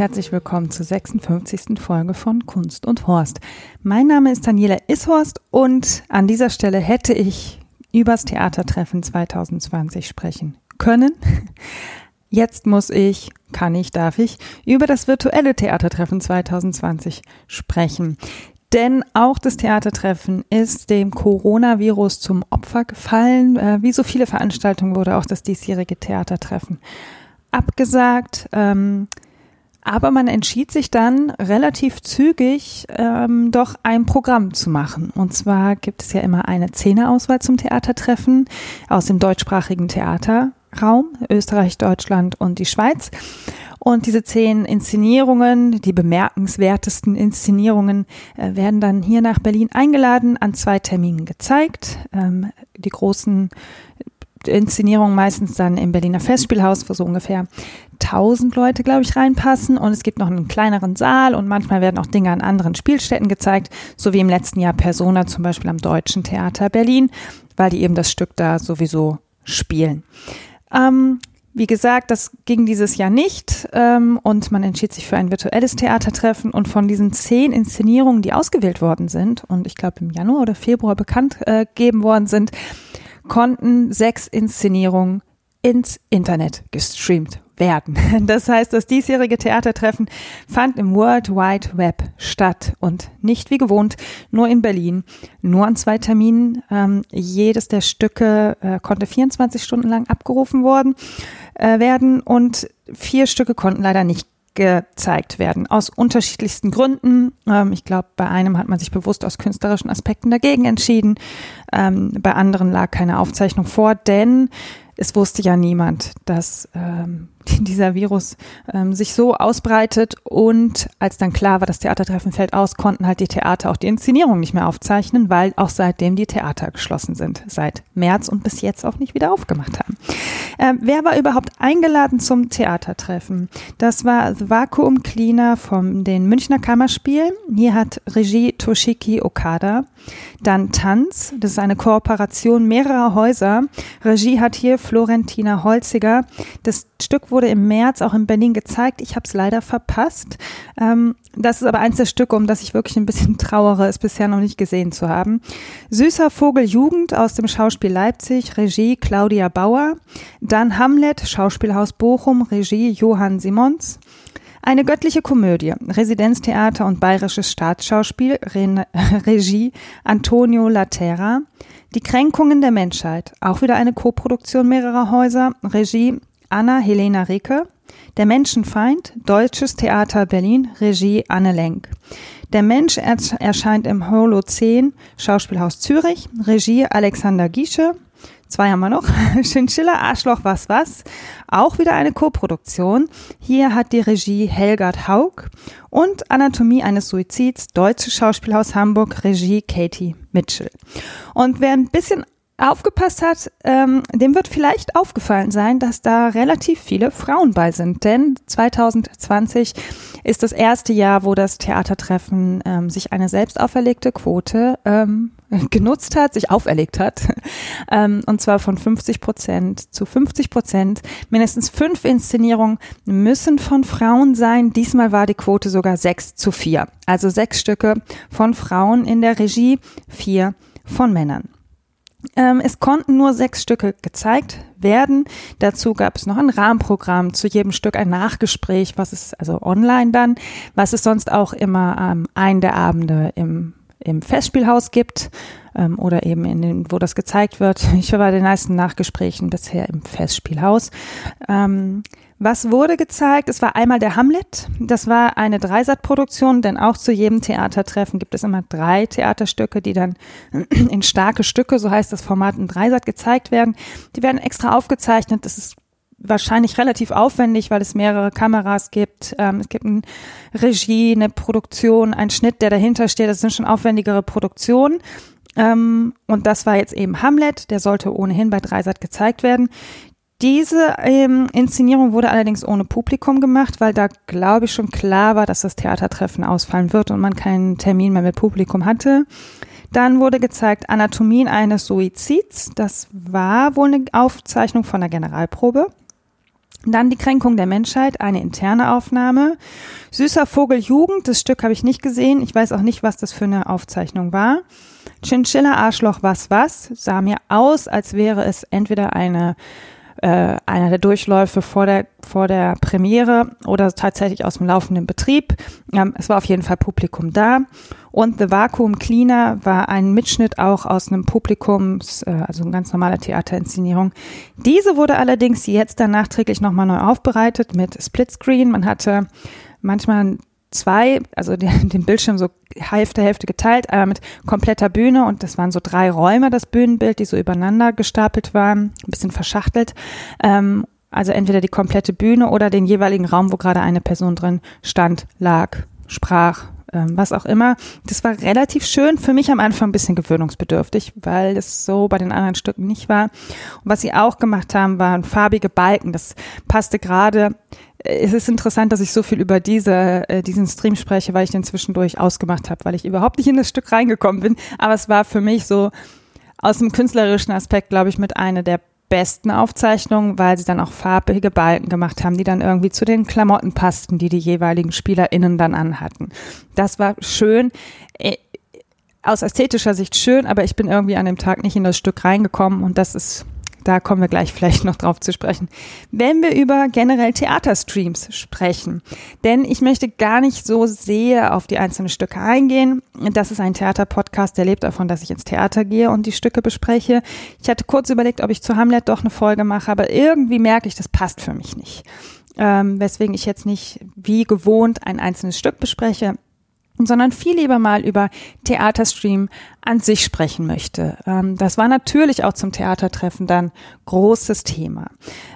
Herzlich willkommen zur 56. Folge von Kunst und Horst. Mein Name ist Daniela Ishorst und an dieser Stelle hätte ich übers Theatertreffen 2020 sprechen können. Jetzt muss ich, kann ich, darf ich über das virtuelle Theatertreffen 2020 sprechen. Denn auch das Theatertreffen ist dem Coronavirus zum Opfer gefallen. Äh, wie so viele Veranstaltungen wurde auch das diesjährige Theatertreffen abgesagt. Ähm, aber man entschied sich dann relativ zügig, ähm, doch ein Programm zu machen. Und zwar gibt es ja immer eine Zehner-Auswahl zum Theatertreffen aus dem deutschsprachigen Theaterraum, Österreich, Deutschland und die Schweiz. Und diese zehn Inszenierungen, die bemerkenswertesten Inszenierungen, äh, werden dann hier nach Berlin eingeladen, an zwei Terminen gezeigt. Ähm, die großen Inszenierungen meistens dann im Berliner Festspielhaus, wo so ungefähr 1000 Leute, glaube ich, reinpassen. Und es gibt noch einen kleineren Saal und manchmal werden auch Dinge an anderen Spielstätten gezeigt, so wie im letzten Jahr Persona zum Beispiel am Deutschen Theater Berlin, weil die eben das Stück da sowieso spielen. Ähm, wie gesagt, das ging dieses Jahr nicht ähm, und man entschied sich für ein virtuelles Theatertreffen und von diesen zehn Inszenierungen, die ausgewählt worden sind und ich glaube im Januar oder Februar bekannt äh, gegeben worden sind, konnten sechs Inszenierungen ins Internet gestreamt werden. Das heißt, das diesjährige Theatertreffen fand im World Wide Web statt und nicht wie gewohnt nur in Berlin, nur an zwei Terminen. Ähm, jedes der Stücke äh, konnte 24 Stunden lang abgerufen worden äh, werden und vier Stücke konnten leider nicht gezeigt werden, aus unterschiedlichsten Gründen. Ähm, ich glaube, bei einem hat man sich bewusst aus künstlerischen Aspekten dagegen entschieden. Ähm, bei anderen lag keine Aufzeichnung vor, denn es wusste ja niemand, dass ähm, dieser Virus ähm, sich so ausbreitet und als dann klar war, das Theatertreffen fällt aus, konnten halt die Theater auch die Inszenierung nicht mehr aufzeichnen, weil auch seitdem die Theater geschlossen sind, seit März und bis jetzt auch nicht wieder aufgemacht haben. Ähm, wer war überhaupt eingeladen zum Theatertreffen? Das war The Vacuum Cleaner von den Münchner Kammerspielen. Hier hat Regie Toshiki Okada. Dann Tanz, das ist eine Kooperation mehrerer Häuser. Regie hat hier Florentina Holziger. Das Stück wurde im März auch in Berlin gezeigt. Ich habe es leider verpasst. Ähm, das ist aber eins der Stücke, um das ich wirklich ein bisschen trauere, es bisher noch nicht gesehen zu haben. Süßer Vogel Jugend aus dem Schauspiel Leipzig, Regie Claudia Bauer. Dann Hamlet, Schauspielhaus Bochum, Regie Johann Simons. Eine göttliche Komödie, Residenztheater und Bayerisches Staatsschauspiel, Re Regie Antonio Latera. Die Kränkungen der Menschheit, auch wieder eine Koproduktion mehrerer Häuser, Regie Anna Helena Ricke. Der Menschenfeind, Deutsches Theater Berlin, Regie Anne Lenk. Der Mensch erscheint im Holozän, Schauspielhaus Zürich, Regie Alexander Giesche. Zwei haben wir noch. Chinchilla, Arschloch, was, was. Auch wieder eine Koproduktion. Hier hat die Regie Helgard Haug und Anatomie eines Suizids, Deutsches Schauspielhaus Hamburg, Regie Katie Mitchell. Und wer ein bisschen aufgepasst hat, ähm, dem wird vielleicht aufgefallen sein, dass da relativ viele Frauen bei sind. Denn 2020 ist das erste Jahr, wo das Theatertreffen ähm, sich eine selbst auferlegte Quote ähm, genutzt hat, sich auferlegt hat. Ähm, und zwar von 50 Prozent zu 50 Prozent. Mindestens fünf Inszenierungen müssen von Frauen sein. Diesmal war die Quote sogar sechs zu vier. Also sechs Stücke von Frauen in der Regie, vier von Männern. Ähm, es konnten nur sechs Stücke gezeigt werden. Dazu gab es noch ein Rahmenprogramm, zu jedem Stück ein Nachgespräch, was es, also online dann, was es sonst auch immer ähm, einen der Abende im, im Festspielhaus gibt ähm, oder eben in den, wo das gezeigt wird. Ich war bei den meisten Nachgesprächen bisher im Festspielhaus. Ähm, was wurde gezeigt? Es war einmal der Hamlet. Das war eine Dreisatzproduktion, denn auch zu jedem Theatertreffen gibt es immer drei Theaterstücke, die dann in starke Stücke, so heißt das Format, in Dreisat gezeigt werden. Die werden extra aufgezeichnet. Das ist wahrscheinlich relativ aufwendig, weil es mehrere Kameras gibt. Ähm, es gibt eine Regie, eine Produktion, einen Schnitt, der dahinter steht. Das sind schon aufwendigere Produktionen. Ähm, und das war jetzt eben Hamlet, der sollte ohnehin bei Dreisat gezeigt werden. Diese ähm, Inszenierung wurde allerdings ohne Publikum gemacht, weil da, glaube ich, schon klar war, dass das Theatertreffen ausfallen wird und man keinen Termin mehr mit Publikum hatte. Dann wurde gezeigt Anatomien eines Suizids. Das war wohl eine Aufzeichnung von der Generalprobe. Dann die Kränkung der Menschheit, eine interne Aufnahme. Süßer Vogel Jugend, das Stück habe ich nicht gesehen. Ich weiß auch nicht, was das für eine Aufzeichnung war. Chinchilla Arschloch was was sah mir aus, als wäre es entweder eine äh, einer der Durchläufe vor der, vor der Premiere oder tatsächlich aus dem laufenden Betrieb. Ähm, es war auf jeden Fall Publikum da. Und The Vacuum Cleaner war ein Mitschnitt auch aus einem Publikums, äh, also eine ganz normale Theaterinszenierung. Diese wurde allerdings jetzt dann nachträglich nochmal neu aufbereitet mit Splitscreen. Man hatte manchmal zwei, also den, den Bildschirm so Hälfte, Hälfte geteilt, einmal mit kompletter Bühne und das waren so drei Räume, das Bühnenbild, die so übereinander gestapelt waren, ein bisschen verschachtelt. Ähm, also entweder die komplette Bühne oder den jeweiligen Raum, wo gerade eine Person drin stand, lag, sprach, ähm, was auch immer. Das war relativ schön, für mich am Anfang ein bisschen gewöhnungsbedürftig, weil es so bei den anderen Stücken nicht war. Und was sie auch gemacht haben, waren farbige Balken. Das passte gerade es ist interessant, dass ich so viel über diese, äh, diesen Stream spreche, weil ich den zwischendurch ausgemacht habe, weil ich überhaupt nicht in das Stück reingekommen bin. Aber es war für mich so aus dem künstlerischen Aspekt, glaube ich, mit einer der besten Aufzeichnungen, weil sie dann auch farbige Balken gemacht haben, die dann irgendwie zu den Klamotten passten, die die jeweiligen SpielerInnen dann anhatten. Das war schön. Äh, aus ästhetischer Sicht schön, aber ich bin irgendwie an dem Tag nicht in das Stück reingekommen und das ist da kommen wir gleich vielleicht noch drauf zu sprechen. Wenn wir über generell Theaterstreams sprechen, denn ich möchte gar nicht so sehr auf die einzelnen Stücke eingehen. Das ist ein Theaterpodcast, der lebt davon, dass ich ins Theater gehe und die Stücke bespreche. Ich hatte kurz überlegt, ob ich zu Hamlet doch eine Folge mache, aber irgendwie merke ich, das passt für mich nicht. Ähm, weswegen ich jetzt nicht wie gewohnt ein einzelnes Stück bespreche sondern viel lieber mal über Theaterstream an sich sprechen möchte. Ähm, das war natürlich auch zum Theatertreffen dann großes Thema.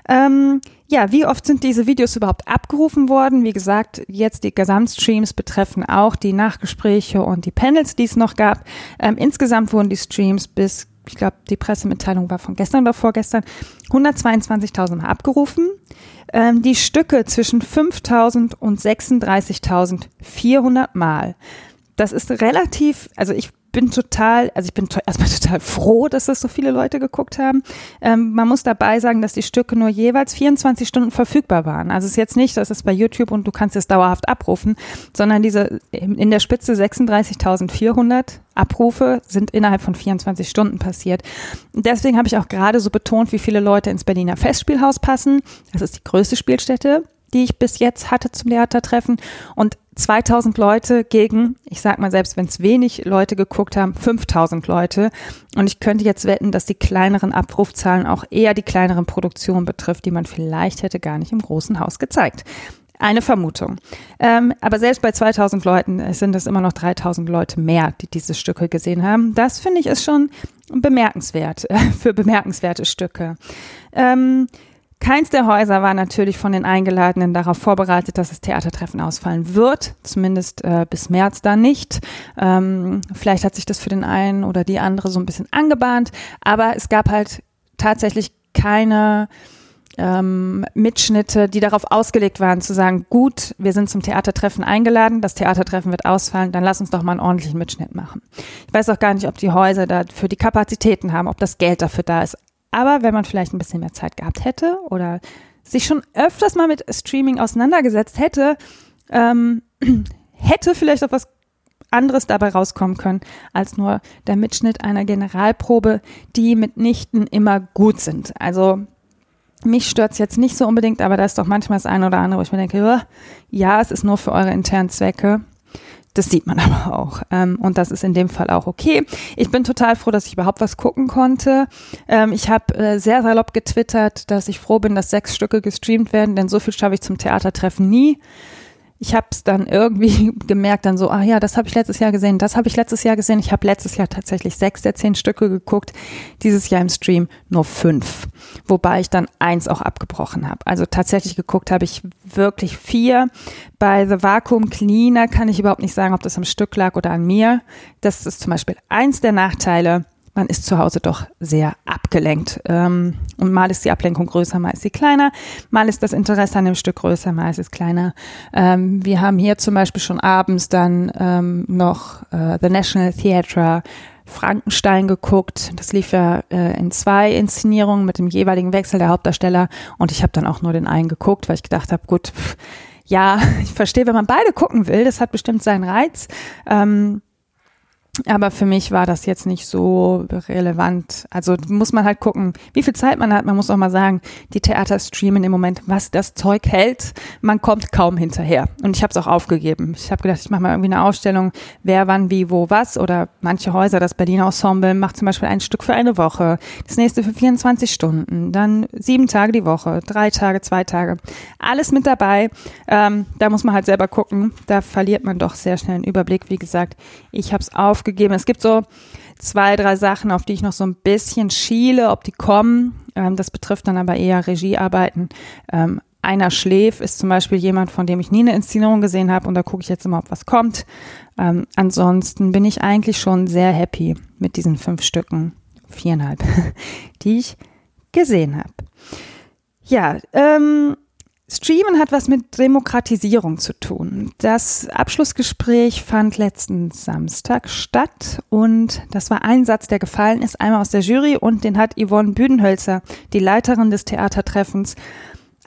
Ähm, ja, wie oft sind diese Videos überhaupt abgerufen worden? Wie gesagt, jetzt die Gesamtstreams betreffen auch die Nachgespräche und die Panels, die es noch gab. Ähm, insgesamt wurden die Streams bis ich glaube, die Pressemitteilung war von gestern oder vorgestern, 122.000 Mal abgerufen ähm, die Stücke zwischen 5000 und 36.400 Mal. Das ist relativ, also ich bin total, also ich bin to erstmal total froh, dass das so viele Leute geguckt haben. Ähm, man muss dabei sagen, dass die Stücke nur jeweils 24 Stunden verfügbar waren. Also es ist jetzt nicht, dass es bei YouTube und du kannst es dauerhaft abrufen, sondern diese in der Spitze 36.400 Abrufe sind innerhalb von 24 Stunden passiert. Deswegen habe ich auch gerade so betont, wie viele Leute ins Berliner Festspielhaus passen. Das ist die größte Spielstätte die ich bis jetzt hatte zum Theatertreffen. Und 2000 Leute gegen, ich sag mal, selbst wenn es wenig Leute geguckt haben, 5000 Leute. Und ich könnte jetzt wetten, dass die kleineren Abrufzahlen auch eher die kleineren Produktionen betrifft, die man vielleicht hätte gar nicht im großen Haus gezeigt. Eine Vermutung. Ähm, aber selbst bei 2000 Leuten sind es immer noch 3000 Leute mehr, die diese Stücke gesehen haben. Das finde ich ist schon bemerkenswert äh, für bemerkenswerte Stücke. Ähm, Keins der Häuser war natürlich von den Eingeladenen darauf vorbereitet, dass das Theatertreffen ausfallen wird, zumindest äh, bis März da nicht. Ähm, vielleicht hat sich das für den einen oder die andere so ein bisschen angebahnt, aber es gab halt tatsächlich keine ähm, Mitschnitte, die darauf ausgelegt waren, zu sagen, gut, wir sind zum Theatertreffen eingeladen, das Theatertreffen wird ausfallen, dann lass uns doch mal einen ordentlichen Mitschnitt machen. Ich weiß auch gar nicht, ob die Häuser dafür die Kapazitäten haben, ob das Geld dafür da ist. Aber wenn man vielleicht ein bisschen mehr Zeit gehabt hätte oder sich schon öfters mal mit Streaming auseinandergesetzt hätte, ähm, hätte vielleicht auch was anderes dabei rauskommen können, als nur der Mitschnitt einer Generalprobe, die mitnichten immer gut sind. Also mich stört's jetzt nicht so unbedingt, aber da ist doch manchmal das eine oder andere, wo ich mir denke, ja, es ist nur für eure internen Zwecke. Das sieht man aber auch. Ähm, und das ist in dem Fall auch okay. Ich bin total froh, dass ich überhaupt was gucken konnte. Ähm, ich habe äh, sehr salopp getwittert, dass ich froh bin, dass sechs Stücke gestreamt werden, denn so viel schaffe ich zum Theatertreffen nie ich habe es dann irgendwie gemerkt, dann so, ah ja, das habe ich letztes Jahr gesehen, das habe ich letztes Jahr gesehen. Ich habe letztes Jahr tatsächlich sechs der zehn Stücke geguckt, dieses Jahr im Stream nur fünf, wobei ich dann eins auch abgebrochen habe. Also tatsächlich geguckt habe ich wirklich vier. Bei The Vacuum Cleaner kann ich überhaupt nicht sagen, ob das am Stück lag oder an mir. Das ist zum Beispiel eins der Nachteile man ist zu Hause doch sehr abgelenkt. Ähm, und mal ist die Ablenkung größer, mal ist sie kleiner, mal ist das Interesse an dem Stück größer, mal ist es kleiner. Ähm, wir haben hier zum Beispiel schon abends dann ähm, noch äh, The National Theatre Frankenstein geguckt. Das lief ja äh, in zwei Inszenierungen mit dem jeweiligen Wechsel der Hauptdarsteller. Und ich habe dann auch nur den einen geguckt, weil ich gedacht habe, gut, ja, ich verstehe, wenn man beide gucken will, das hat bestimmt seinen Reiz. Aber für mich war das jetzt nicht so relevant. Also muss man halt gucken, wie viel Zeit man hat. Man muss auch mal sagen, die Theater streamen im Moment, was das Zeug hält. Man kommt kaum hinterher. Und ich habe es auch aufgegeben. Ich habe gedacht, ich mache mal irgendwie eine Ausstellung, wer, wann, wie, wo, was. Oder manche Häuser, das Berliner Ensemble macht zum Beispiel ein Stück für eine Woche, das nächste für 24 Stunden, dann sieben Tage die Woche, drei Tage, zwei Tage. Alles mit dabei. Ähm, da muss man halt selber gucken. Da verliert man doch sehr schnell einen Überblick. Wie gesagt, ich habe es aufgegeben aufgegeben. Es gibt so zwei, drei Sachen, auf die ich noch so ein bisschen schiele, ob die kommen. Ähm, das betrifft dann aber eher Regiearbeiten. Ähm, einer schläft ist zum Beispiel jemand, von dem ich nie eine Inszenierung gesehen habe und da gucke ich jetzt immer, ob was kommt. Ähm, ansonsten bin ich eigentlich schon sehr happy mit diesen fünf Stücken, viereinhalb, die ich gesehen habe. Ja, ähm, Streamen hat was mit Demokratisierung zu tun. Das Abschlussgespräch fand letzten Samstag statt und das war ein Satz, der gefallen ist, einmal aus der Jury und den hat Yvonne Büdenhölzer, die Leiterin des Theatertreffens,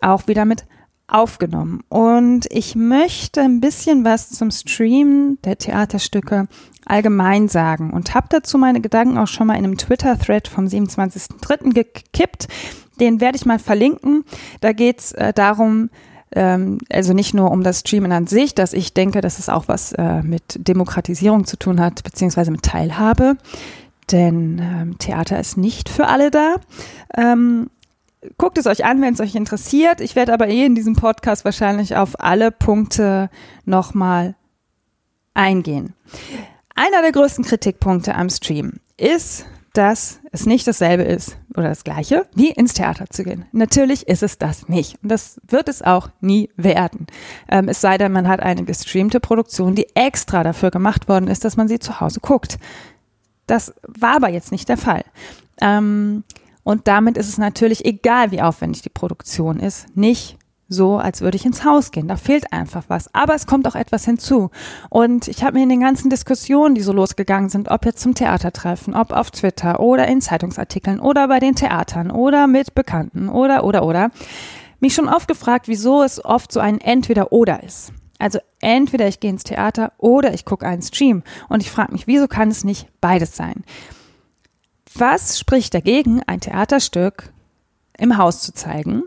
auch wieder mit aufgenommen. Und ich möchte ein bisschen was zum Streamen der Theaterstücke allgemein sagen und habe dazu meine Gedanken auch schon mal in einem Twitter-Thread vom 27.03. gekippt. Den werde ich mal verlinken. Da geht's äh, darum, ähm, also nicht nur um das Streamen an sich, dass ich denke, dass es auch was äh, mit Demokratisierung zu tun hat, beziehungsweise mit Teilhabe. Denn ähm, Theater ist nicht für alle da. Ähm, guckt es euch an, wenn es euch interessiert. Ich werde aber eh in diesem Podcast wahrscheinlich auf alle Punkte nochmal eingehen. Einer der größten Kritikpunkte am Stream ist, dass es nicht dasselbe ist oder das gleiche, wie ins Theater zu gehen. Natürlich ist es das nicht. Und das wird es auch nie werden. Ähm, es sei denn, man hat eine gestreamte Produktion, die extra dafür gemacht worden ist, dass man sie zu Hause guckt. Das war aber jetzt nicht der Fall. Ähm, und damit ist es natürlich egal, wie aufwendig die Produktion ist, nicht so, als würde ich ins Haus gehen. Da fehlt einfach was. Aber es kommt auch etwas hinzu. Und ich habe mir in den ganzen Diskussionen, die so losgegangen sind, ob jetzt zum Theatertreffen, ob auf Twitter oder in Zeitungsartikeln oder bei den Theatern oder mit Bekannten oder, oder, oder, mich schon oft gefragt, wieso es oft so ein Entweder-Oder ist. Also entweder ich gehe ins Theater oder ich gucke einen Stream. Und ich frage mich, wieso kann es nicht beides sein? Was spricht dagegen, ein Theaterstück im Haus zu zeigen?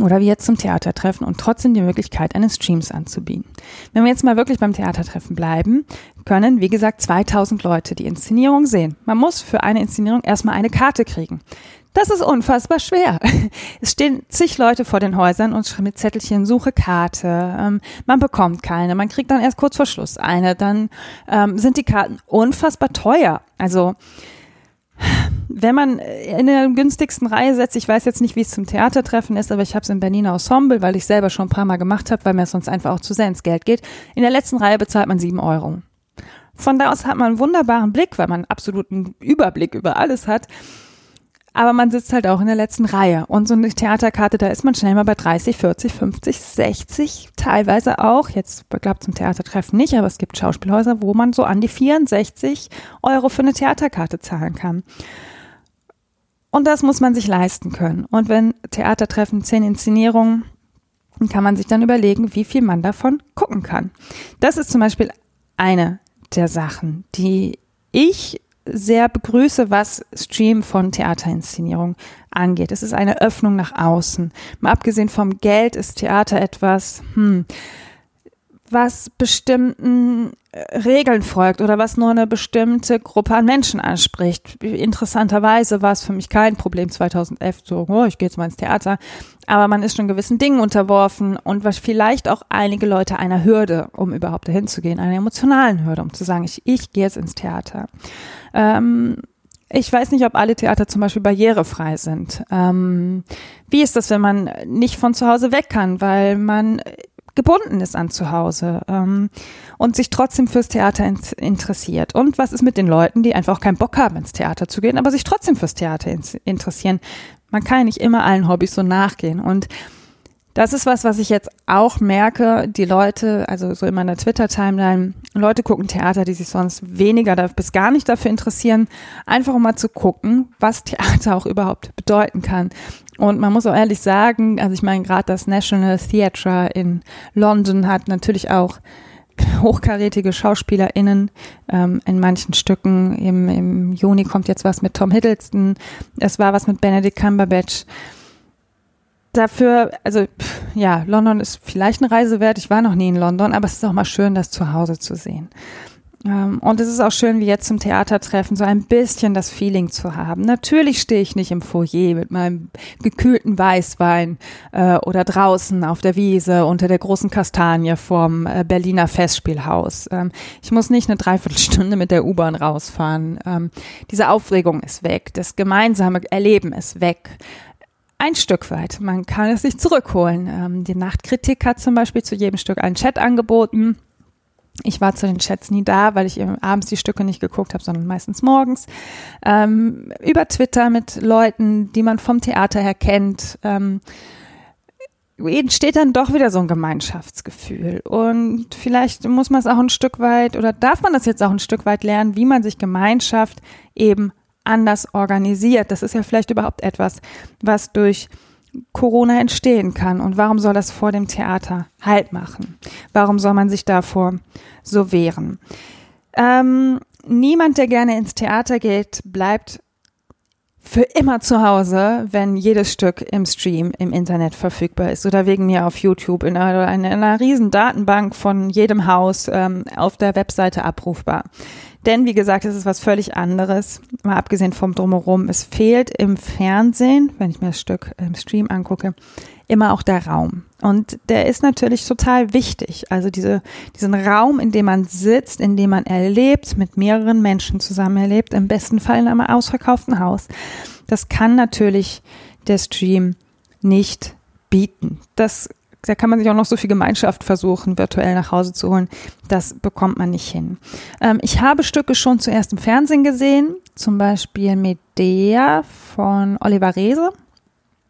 Oder wie jetzt zum Theatertreffen und trotzdem die Möglichkeit eines Streams anzubieten. Wenn wir jetzt mal wirklich beim Theatertreffen bleiben, können, wie gesagt, 2000 Leute die Inszenierung sehen. Man muss für eine Inszenierung erstmal eine Karte kriegen. Das ist unfassbar schwer. Es stehen zig Leute vor den Häusern und schreiben mit Zettelchen, suche Karte. Ähm, man bekommt keine. Man kriegt dann erst kurz vor Schluss eine. Dann ähm, sind die Karten unfassbar teuer. Also wenn man in der günstigsten Reihe setzt, ich weiß jetzt nicht, wie es zum Theatertreffen ist, aber ich habe es im Berliner Ensemble, weil ich selber schon ein paar Mal gemacht habe, weil mir sonst einfach auch zu sehr ins Geld geht. In der letzten Reihe bezahlt man sieben Euro. Von da aus hat man einen wunderbaren Blick, weil man absoluten Überblick über alles hat. Aber man sitzt halt auch in der letzten Reihe. Und so eine Theaterkarte, da ist man schnell mal bei 30, 40, 50, 60, teilweise auch. Jetzt, glaube, zum Theatertreffen nicht, aber es gibt Schauspielhäuser, wo man so an die 64 Euro für eine Theaterkarte zahlen kann. Und das muss man sich leisten können. Und wenn Theatertreffen zehn Inszenierungen, kann man sich dann überlegen, wie viel man davon gucken kann. Das ist zum Beispiel eine der Sachen, die ich sehr begrüße, was Stream von Theaterinszenierung angeht. Es ist eine Öffnung nach außen. Mal abgesehen vom Geld ist Theater etwas, hm, was bestimmten Regeln folgt oder was nur eine bestimmte Gruppe an Menschen anspricht. Interessanterweise war es für mich kein Problem 2011 so, oh, ich gehe jetzt mal ins Theater, aber man ist schon gewissen Dingen unterworfen und was vielleicht auch einige Leute einer Hürde, um überhaupt dahin zu gehen, einer emotionalen Hürde, um zu sagen, ich, ich gehe jetzt ins Theater. Ähm, ich weiß nicht, ob alle Theater zum Beispiel barrierefrei sind. Ähm, wie ist das, wenn man nicht von zu Hause weg kann, weil man gebunden ist an zu Hause ähm, und sich trotzdem fürs Theater in interessiert. Und was ist mit den Leuten, die einfach auch keinen Bock haben, ins Theater zu gehen, aber sich trotzdem fürs Theater in interessieren? Man kann ja nicht immer allen Hobbys so nachgehen. Und Das ist was, was ich jetzt auch merke. Die Leute, also so in meiner Twitter-Timeline, Leute gucken Theater, die sich sonst weniger bis gar nicht dafür interessieren, einfach um mal zu gucken, was Theater auch überhaupt bedeuten kann. Und man muss auch ehrlich sagen, also ich meine, gerade das National Theatre in London hat natürlich auch hochkarätige SchauspielerInnen ähm, in manchen Stücken. Im, Im Juni kommt jetzt was mit Tom Hiddleston. Es war was mit Benedict Cumberbatch. Dafür, also ja, London ist vielleicht eine Reise wert. Ich war noch nie in London, aber es ist auch mal schön, das zu Hause zu sehen. Ähm, und es ist auch schön, wie jetzt zum Theatertreffen, so ein bisschen das Feeling zu haben. Natürlich stehe ich nicht im Foyer mit meinem gekühlten Weißwein äh, oder draußen auf der Wiese unter der großen Kastanie vorm äh, Berliner Festspielhaus. Ähm, ich muss nicht eine Dreiviertelstunde mit der U-Bahn rausfahren. Ähm, diese Aufregung ist weg. Das gemeinsame Erleben ist weg ein Stück weit. Man kann es sich zurückholen. Ähm, die Nachtkritik hat zum Beispiel zu jedem Stück einen Chat angeboten. Ich war zu den Chats nie da, weil ich eben abends die Stücke nicht geguckt habe, sondern meistens morgens. Ähm, über Twitter mit Leuten, die man vom Theater her kennt. Ähm, entsteht dann doch wieder so ein Gemeinschaftsgefühl. Und vielleicht muss man es auch ein Stück weit oder darf man das jetzt auch ein Stück weit lernen, wie man sich Gemeinschaft eben anders organisiert. Das ist ja vielleicht überhaupt etwas, was durch Corona entstehen kann. Und warum soll das vor dem Theater Halt machen? Warum soll man sich davor so wehren? Ähm, niemand, der gerne ins Theater geht, bleibt für immer zu Hause, wenn jedes Stück im Stream im Internet verfügbar ist oder wegen mir auf YouTube in einer, in einer riesen Datenbank von jedem Haus ähm, auf der Webseite abrufbar. Denn wie gesagt, es ist was völlig anderes. Mal abgesehen vom Drumherum. Es fehlt im Fernsehen, wenn ich mir das Stück im Stream angucke, immer auch der Raum. Und der ist natürlich total wichtig. Also diese, diesen Raum, in dem man sitzt, in dem man erlebt, mit mehreren Menschen zusammen erlebt, im besten Fall in einem ausverkauften Haus. Das kann natürlich der Stream nicht bieten. Das da kann man sich auch noch so viel Gemeinschaft versuchen, virtuell nach Hause zu holen. Das bekommt man nicht hin. Ähm, ich habe Stücke schon zuerst im Fernsehen gesehen, zum Beispiel Medea von Oliver Reese.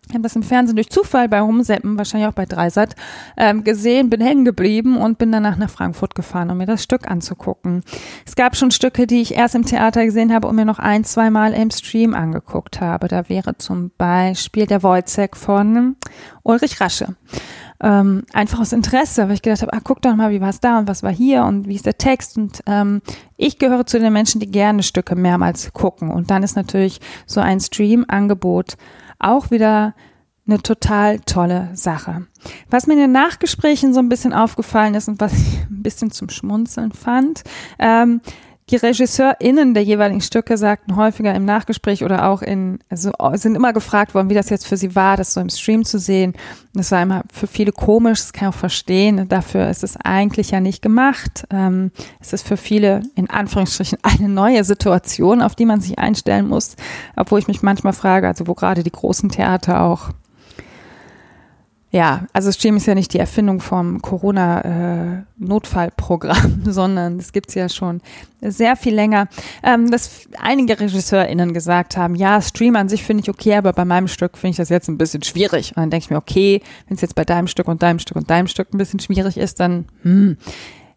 Ich habe das im Fernsehen durch Zufall bei Rumseppen, wahrscheinlich auch bei Dreisat, ähm, gesehen, bin hängen geblieben und bin danach nach Frankfurt gefahren, um mir das Stück anzugucken. Es gab schon Stücke, die ich erst im Theater gesehen habe und mir noch ein, zweimal im Stream angeguckt habe. Da wäre zum Beispiel der Wojcek von Ulrich Rasche ähm, einfach aus Interesse, weil ich gedacht habe, ah, guck doch mal, wie war es da und was war hier und wie ist der Text. Und ähm, ich gehöre zu den Menschen, die gerne Stücke mehrmals gucken. Und dann ist natürlich so ein Stream-Angebot auch wieder eine total tolle Sache. Was mir in den Nachgesprächen so ein bisschen aufgefallen ist und was ich ein bisschen zum Schmunzeln fand, ähm, die RegisseurInnen der jeweiligen Stücke sagten häufiger im Nachgespräch oder auch in, also sind immer gefragt worden, wie das jetzt für sie war, das so im Stream zu sehen. Das war immer für viele komisch, das kann ich auch verstehen. Dafür ist es eigentlich ja nicht gemacht. Ähm, es ist für viele in Anführungsstrichen eine neue Situation, auf die man sich einstellen muss. Obwohl ich mich manchmal frage, also wo gerade die großen Theater auch ja, also Stream ist ja nicht die Erfindung vom Corona-Notfallprogramm, äh, sondern es gibt's ja schon sehr viel länger. Ähm, dass einige RegisseurInnen gesagt haben, ja, Stream an sich finde ich okay, aber bei meinem Stück finde ich das jetzt ein bisschen schwierig. Und dann denke ich mir, okay, wenn es jetzt bei deinem Stück und deinem Stück und deinem Stück ein bisschen schwierig ist, dann hm,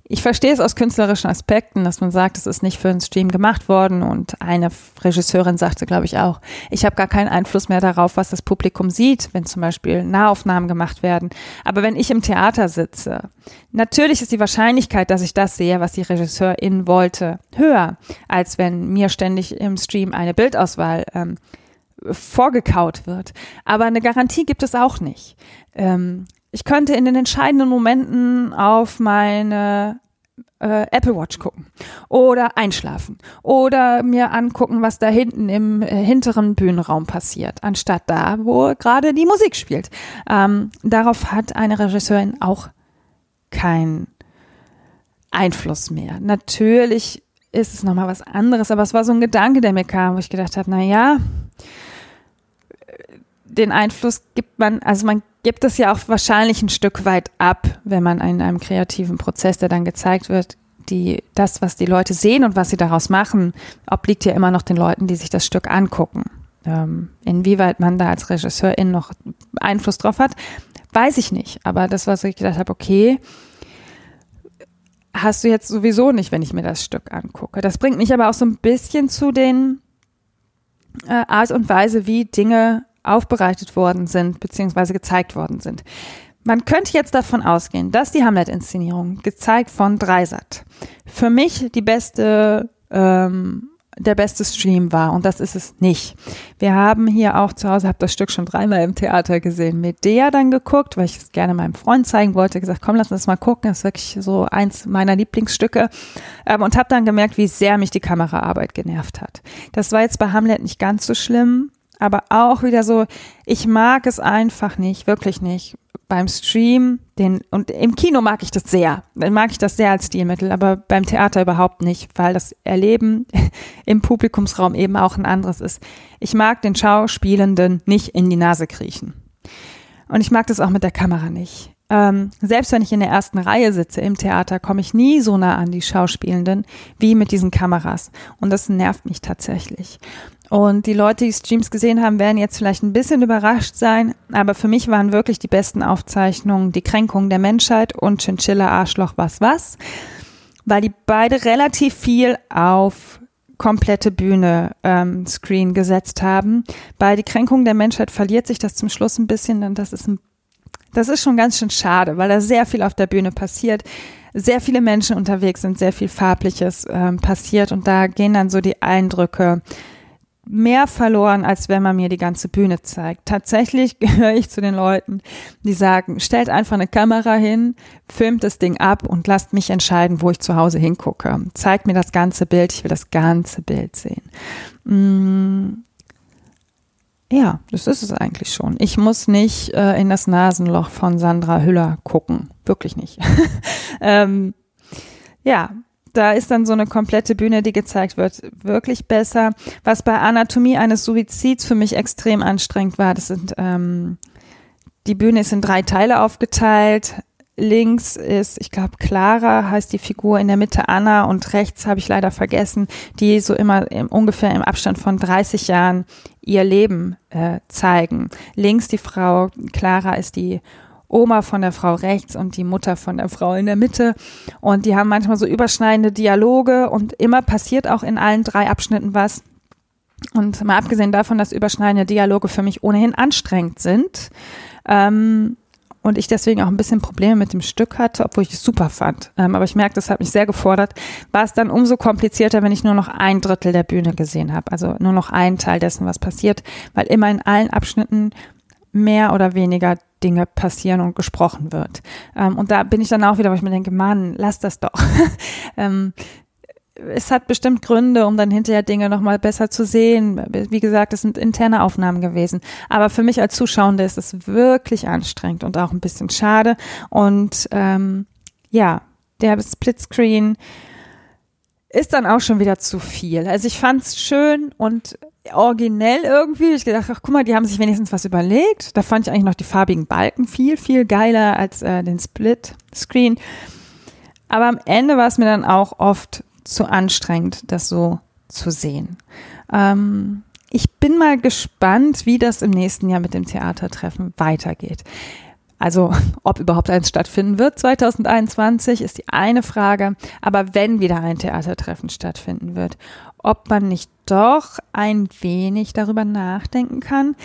ich verstehe es aus künstlerischen Aspekten, dass man sagt, es ist nicht für einen Stream gemacht worden. Und eine Regisseurin sagte, glaube ich, auch, ich habe gar keinen Einfluss mehr darauf, was das Publikum sieht, wenn zum Beispiel Nahaufnahmen gemacht werden. Aber wenn ich im Theater sitze, natürlich ist die Wahrscheinlichkeit, dass ich das sehe, was die Regisseurin wollte, höher, als wenn mir ständig im Stream eine Bildauswahl ähm, vorgekaut wird. Aber eine Garantie gibt es auch nicht. Ähm, ich könnte in den entscheidenden Momenten auf meine äh, Apple Watch gucken oder einschlafen oder mir angucken, was da hinten im äh, hinteren Bühnenraum passiert, anstatt da, wo gerade die Musik spielt. Ähm, darauf hat eine Regisseurin auch keinen Einfluss mehr. Natürlich ist es nochmal was anderes, aber es war so ein Gedanke, der mir kam, wo ich gedacht habe, na ja, den Einfluss gibt man, also man gibt es ja auch wahrscheinlich ein Stück weit ab, wenn man in einem kreativen Prozess, der dann gezeigt wird, die, das, was die Leute sehen und was sie daraus machen, obliegt ja immer noch den Leuten, die sich das Stück angucken. Ähm, inwieweit man da als Regisseurin noch Einfluss drauf hat, weiß ich nicht. Aber das, was ich gedacht habe, okay, hast du jetzt sowieso nicht, wenn ich mir das Stück angucke. Das bringt mich aber auch so ein bisschen zu den äh, Art und Weise, wie Dinge aufbereitet worden sind, beziehungsweise gezeigt worden sind. Man könnte jetzt davon ausgehen, dass die Hamlet-Inszenierung, gezeigt von Dreisat, für mich die beste ähm, der beste Stream war und das ist es nicht. Wir haben hier auch zu Hause, habe das Stück schon dreimal im Theater gesehen, Medea dann geguckt, weil ich es gerne meinem Freund zeigen wollte, gesagt, komm, lass uns mal gucken, das ist wirklich so eins meiner Lieblingsstücke ähm, und habe dann gemerkt, wie sehr mich die Kameraarbeit genervt hat. Das war jetzt bei Hamlet nicht ganz so schlimm, aber auch wieder so, ich mag es einfach nicht, wirklich nicht beim Stream, den, und im Kino mag ich das sehr, dann mag ich das sehr als Stilmittel, aber beim Theater überhaupt nicht, weil das Erleben im Publikumsraum eben auch ein anderes ist. Ich mag den Schauspielenden nicht in die Nase kriechen. Und ich mag das auch mit der Kamera nicht. Ähm, selbst wenn ich in der ersten Reihe sitze im Theater, komme ich nie so nah an die Schauspielenden wie mit diesen Kameras. Und das nervt mich tatsächlich. Und die Leute, die Streams gesehen haben, werden jetzt vielleicht ein bisschen überrascht sein, aber für mich waren wirklich die besten Aufzeichnungen die Kränkung der Menschheit und Chinchilla Arschloch was was, weil die beide relativ viel auf komplette Bühne ähm, Screen gesetzt haben. Bei die Kränkung der Menschheit verliert sich das zum Schluss ein bisschen, denn das ist ein das ist schon ganz schön schade, weil da sehr viel auf der Bühne passiert, sehr viele Menschen unterwegs sind, sehr viel Farbliches ähm, passiert und da gehen dann so die Eindrücke mehr verloren, als wenn man mir die ganze Bühne zeigt. Tatsächlich gehöre ich zu den Leuten, die sagen, stellt einfach eine Kamera hin, filmt das Ding ab und lasst mich entscheiden, wo ich zu Hause hingucke. Zeigt mir das ganze Bild, ich will das ganze Bild sehen. Mm. Ja, das ist es eigentlich schon. Ich muss nicht äh, in das Nasenloch von Sandra Hüller gucken. Wirklich nicht. ähm, ja, da ist dann so eine komplette Bühne, die gezeigt wird, wirklich besser. Was bei Anatomie eines Suizids für mich extrem anstrengend war, das sind ähm, die Bühne ist in drei Teile aufgeteilt. Links ist, ich glaube, Clara heißt die Figur, in der Mitte Anna und rechts habe ich leider vergessen, die so immer im, ungefähr im Abstand von 30 Jahren ihr Leben äh, zeigen. Links die Frau Clara ist die Oma von der Frau rechts und die Mutter von der Frau in der Mitte. Und die haben manchmal so überschneidende Dialoge und immer passiert auch in allen drei Abschnitten was. Und mal abgesehen davon, dass überschneidende Dialoge für mich ohnehin anstrengend sind, ähm, und ich deswegen auch ein bisschen Probleme mit dem Stück hatte, obwohl ich es super fand. Ähm, aber ich merke, das hat mich sehr gefordert. War es dann umso komplizierter, wenn ich nur noch ein Drittel der Bühne gesehen habe, also nur noch einen Teil dessen, was passiert, weil immer in allen Abschnitten mehr oder weniger Dinge passieren und gesprochen wird. Ähm, und da bin ich dann auch wieder, wo ich mir denke, Mann, lass das doch. ähm, es hat bestimmt Gründe, um dann hinterher Dinge nochmal besser zu sehen. Wie gesagt, es sind interne Aufnahmen gewesen. Aber für mich als Zuschauende ist es wirklich anstrengend und auch ein bisschen schade. Und ähm, ja, der Splitscreen ist dann auch schon wieder zu viel. Also ich fand es schön und originell irgendwie. Ich gedacht, ach guck mal, die haben sich wenigstens was überlegt. Da fand ich eigentlich noch die farbigen Balken viel, viel geiler als äh, den Split-Screen. Aber am Ende war es mir dann auch oft zu anstrengend, das so zu sehen. Ähm, ich bin mal gespannt, wie das im nächsten Jahr mit dem Theatertreffen weitergeht. Also ob überhaupt eins stattfinden wird 2021 ist die eine Frage, aber wenn wieder ein Theatertreffen stattfinden wird, ob man nicht doch ein wenig darüber nachdenken kann,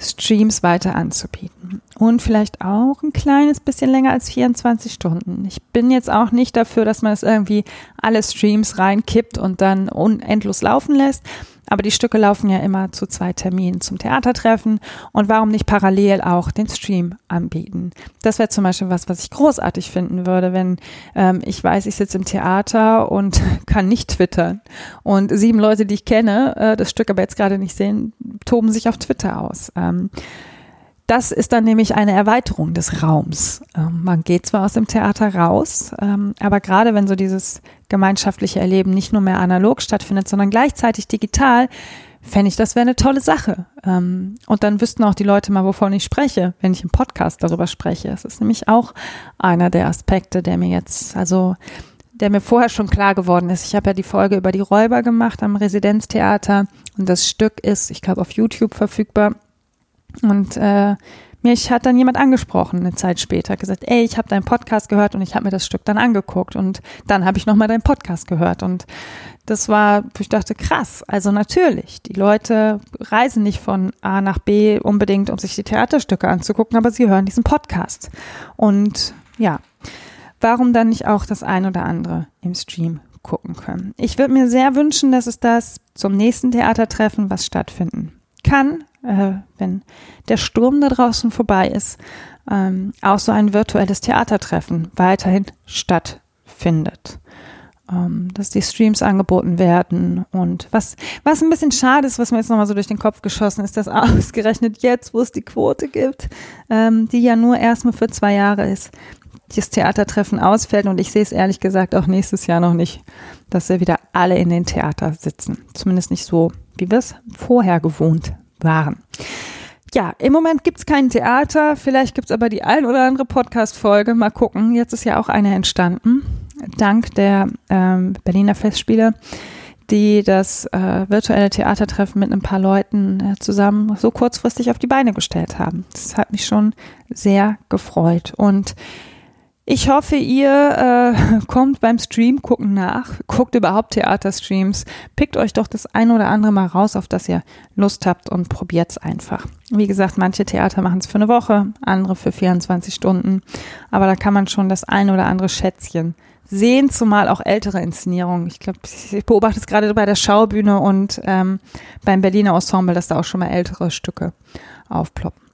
Streams weiter anzubieten. Und vielleicht auch ein kleines bisschen länger als 24 Stunden. Ich bin jetzt auch nicht dafür, dass man es irgendwie alle Streams reinkippt und dann unendlos laufen lässt. Aber die Stücke laufen ja immer zu zwei Terminen zum Theatertreffen und warum nicht parallel auch den Stream anbieten? Das wäre zum Beispiel was, was ich großartig finden würde, wenn ähm, ich weiß, ich sitze im Theater und kann nicht twittern und sieben Leute, die ich kenne, äh, das Stück aber jetzt gerade nicht sehen, toben sich auf Twitter aus. Ähm, das ist dann nämlich eine Erweiterung des Raums. Ähm, man geht zwar aus dem Theater raus, ähm, aber gerade wenn so dieses gemeinschaftliche Erleben nicht nur mehr analog stattfindet, sondern gleichzeitig digital, fände ich, das wäre eine tolle Sache. Ähm, und dann wüssten auch die Leute mal, wovon ich spreche, wenn ich im Podcast darüber spreche. Das ist nämlich auch einer der Aspekte, der mir jetzt, also der mir vorher schon klar geworden ist. Ich habe ja die Folge über die Räuber gemacht am Residenztheater und das Stück ist, ich glaube, auf YouTube verfügbar. Und äh, mich hat dann jemand angesprochen, eine Zeit später, gesagt, ey, ich habe deinen Podcast gehört und ich habe mir das Stück dann angeguckt und dann habe ich nochmal deinen Podcast gehört und das war, ich dachte, krass, also natürlich, die Leute reisen nicht von A nach B unbedingt, um sich die Theaterstücke anzugucken, aber sie hören diesen Podcast und ja, warum dann nicht auch das ein oder andere im Stream gucken können? Ich würde mir sehr wünschen, dass es das zum nächsten Theatertreffen, was stattfinden kann, äh, wenn der Sturm da draußen vorbei ist, ähm, auch so ein virtuelles Theatertreffen weiterhin stattfindet. Ähm, dass die Streams angeboten werden und was, was ein bisschen schade ist, was mir jetzt nochmal so durch den Kopf geschossen ist, dass ausgerechnet jetzt, wo es die Quote gibt, ähm, die ja nur erstmal für zwei Jahre ist, das Theatertreffen ausfällt und ich sehe es ehrlich gesagt auch nächstes Jahr noch nicht, dass wir wieder alle in den Theater sitzen. Zumindest nicht so, wie wir es vorher gewohnt waren. Ja, im Moment gibt's kein Theater, vielleicht gibt's aber die ein oder andere Podcast-Folge. Mal gucken. Jetzt ist ja auch eine entstanden, dank der ähm, Berliner Festspiele, die das äh, virtuelle Theatertreffen mit ein paar Leuten äh, zusammen so kurzfristig auf die Beine gestellt haben. Das hat mich schon sehr gefreut. Und ich hoffe, ihr äh, kommt beim Stream gucken nach, guckt überhaupt Theaterstreams, pickt euch doch das ein oder andere mal raus, auf das ihr Lust habt und probiert's einfach. Wie gesagt, manche Theater machen es für eine Woche, andere für 24 Stunden, aber da kann man schon das ein oder andere Schätzchen sehen, zumal auch ältere Inszenierungen. Ich glaube, ich beobachte es gerade bei der Schaubühne und ähm, beim Berliner Ensemble, dass da auch schon mal ältere Stücke aufploppen.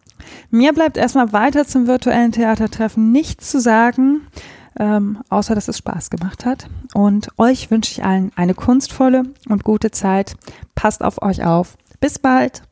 Mir bleibt erstmal weiter zum virtuellen Theatertreffen nichts zu sagen, ähm, außer dass es Spaß gemacht hat. Und euch wünsche ich allen eine kunstvolle und gute Zeit. Passt auf euch auf. Bis bald.